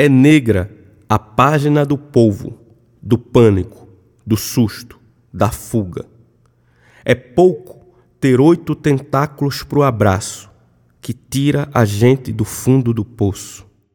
É negra a página do povo, do pânico, do susto, da fuga. É pouco ter oito tentáculos pro abraço que tira a gente do fundo do poço.